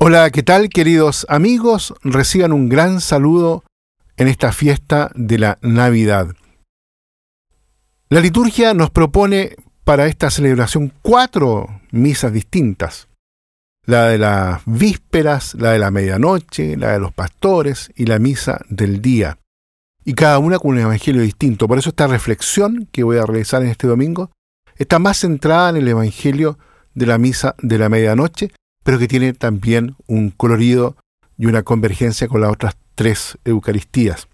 Hola, ¿qué tal queridos amigos? Reciban un gran saludo en esta fiesta de la Navidad. La liturgia nos propone para esta celebración cuatro misas distintas. La de las vísperas, la de la medianoche, la de los pastores y la misa del día. Y cada una con un evangelio distinto. Por eso esta reflexión que voy a realizar en este domingo está más centrada en el evangelio de la misa de la medianoche, pero que tiene también un colorido y una convergencia con las otras tres Eucaristías.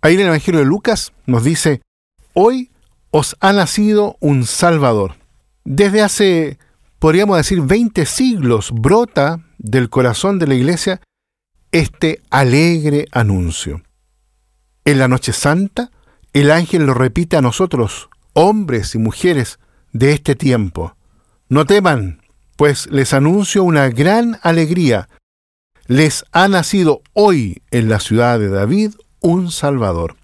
Ahí en el Evangelio de Lucas nos dice, hoy os ha nacido un Salvador. Desde hace, podríamos decir, 20 siglos brota del corazón de la iglesia este alegre anuncio. En la noche santa, el ángel lo repite a nosotros, hombres y mujeres de este tiempo. No teman, pues les anuncio una gran alegría. Les ha nacido hoy en la ciudad de David un Salvador.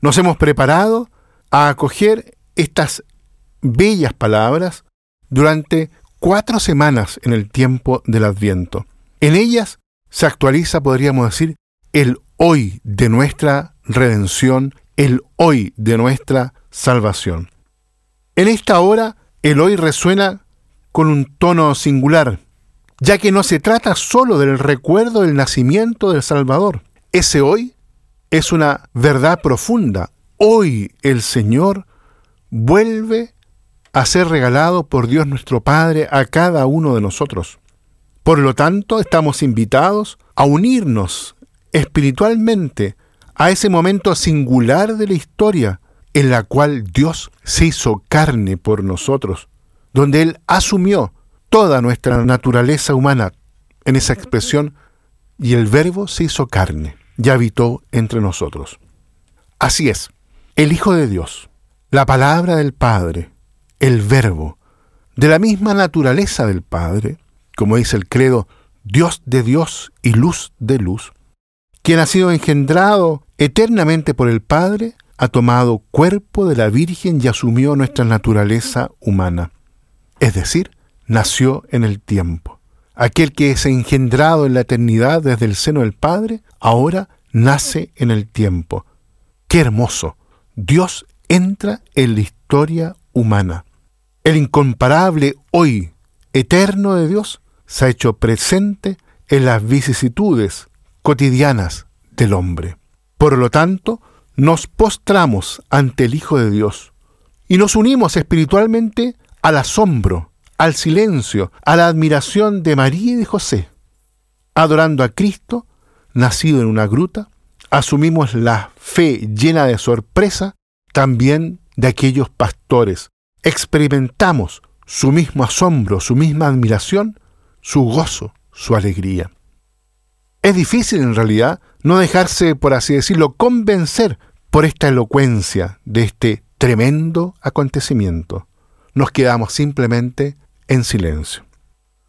Nos hemos preparado a acoger estas bellas palabras durante cuatro semanas en el tiempo del Adviento. En ellas se actualiza, podríamos decir, el hoy de nuestra redención, el hoy de nuestra salvación. En esta hora, el hoy resuena con un tono singular, ya que no se trata solo del recuerdo del nacimiento del Salvador. Ese hoy es una verdad profunda, hoy el Señor vuelve a ser regalado por Dios nuestro Padre a cada uno de nosotros. Por lo tanto, estamos invitados a unirnos espiritualmente a ese momento singular de la historia en la cual Dios se hizo carne por nosotros, donde Él asumió toda nuestra naturaleza humana en esa expresión y el verbo se hizo carne y habitó entre nosotros. Así es, el Hijo de Dios, la palabra del Padre, el Verbo, de la misma naturaleza del Padre, como dice el credo, Dios de Dios y luz de luz, quien ha sido engendrado eternamente por el Padre, ha tomado cuerpo de la Virgen y asumió nuestra naturaleza humana. Es decir, nació en el tiempo. Aquel que es engendrado en la eternidad desde el seno del Padre, ahora nace en el tiempo. ¡Qué hermoso! Dios entra en la historia humana. El incomparable hoy eterno de Dios se ha hecho presente en las vicisitudes cotidianas del hombre. Por lo tanto, nos postramos ante el Hijo de Dios y nos unimos espiritualmente al asombro, al silencio, a la admiración de María y de José. Adorando a Cristo, nacido en una gruta, asumimos la fe llena de sorpresa también de aquellos pastores. Experimentamos su mismo asombro, su misma admiración, su gozo, su alegría. Es difícil en realidad no dejarse, por así decirlo, convencer por esta elocuencia de este tremendo acontecimiento. Nos quedamos simplemente en silencio.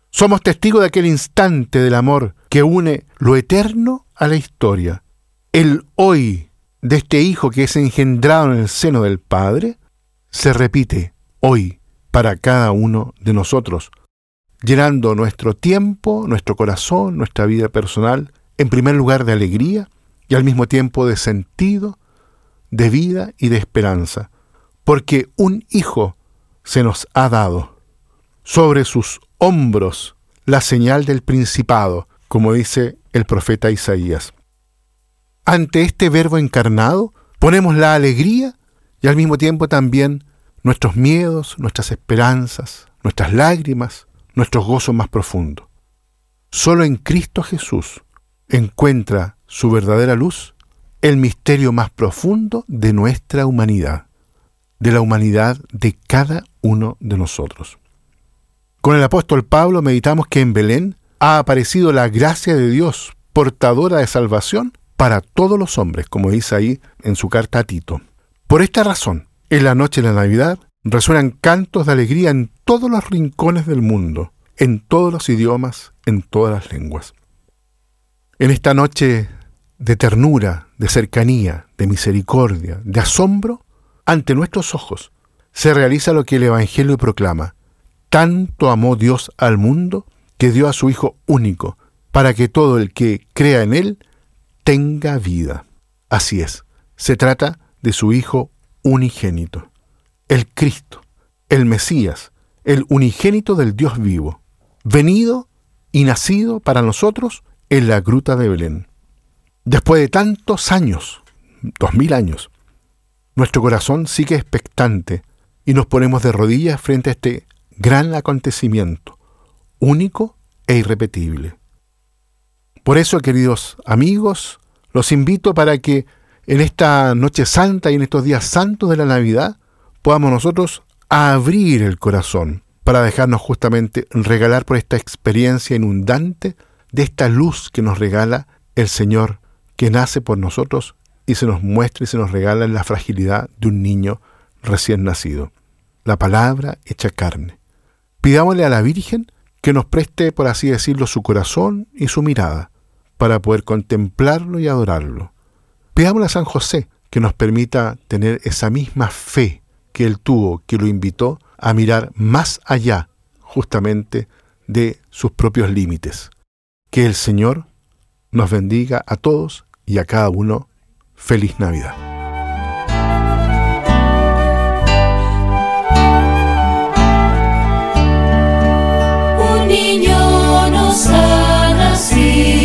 Somos testigos de aquel instante del amor que une lo eterno a la historia, el hoy de este Hijo que es engendrado en el seno del Padre se repite hoy para cada uno de nosotros, llenando nuestro tiempo, nuestro corazón, nuestra vida personal, en primer lugar de alegría y al mismo tiempo de sentido, de vida y de esperanza, porque un Hijo se nos ha dado. Sobre sus hombros la señal del principado, como dice el profeta Isaías ante este verbo encarnado, ponemos la alegría y al mismo tiempo también nuestros miedos, nuestras esperanzas, nuestras lágrimas, nuestros gozos más profundos. Solo en Cristo Jesús encuentra su verdadera luz el misterio más profundo de nuestra humanidad, de la humanidad de cada uno de nosotros. Con el apóstol Pablo meditamos que en Belén ha aparecido la gracia de Dios, portadora de salvación para todos los hombres, como dice ahí en su carta a Tito. Por esta razón, en la noche de la Navidad resuenan cantos de alegría en todos los rincones del mundo, en todos los idiomas, en todas las lenguas. En esta noche de ternura, de cercanía, de misericordia, de asombro, ante nuestros ojos se realiza lo que el Evangelio proclama. Tanto amó Dios al mundo que dio a su Hijo único, para que todo el que crea en Él tenga vida. Así es, se trata de su Hijo unigénito, el Cristo, el Mesías, el unigénito del Dios vivo, venido y nacido para nosotros en la gruta de Belén. Después de tantos años, dos mil años, nuestro corazón sigue expectante y nos ponemos de rodillas frente a este gran acontecimiento, único e irrepetible. Por eso, queridos amigos, los invito para que en esta noche santa y en estos días santos de la Navidad podamos nosotros abrir el corazón para dejarnos justamente regalar por esta experiencia inundante de esta luz que nos regala el Señor que nace por nosotros y se nos muestra y se nos regala la fragilidad de un niño recién nacido. La palabra hecha carne. Pidámosle a la Virgen que nos preste, por así decirlo, su corazón y su mirada para poder contemplarlo y adorarlo. Pidámosle a San José que nos permita tener esa misma fe que él tuvo, que lo invitó a mirar más allá justamente de sus propios límites. Que el Señor nos bendiga a todos y a cada uno. Feliz Navidad. Un niño nos ha nacido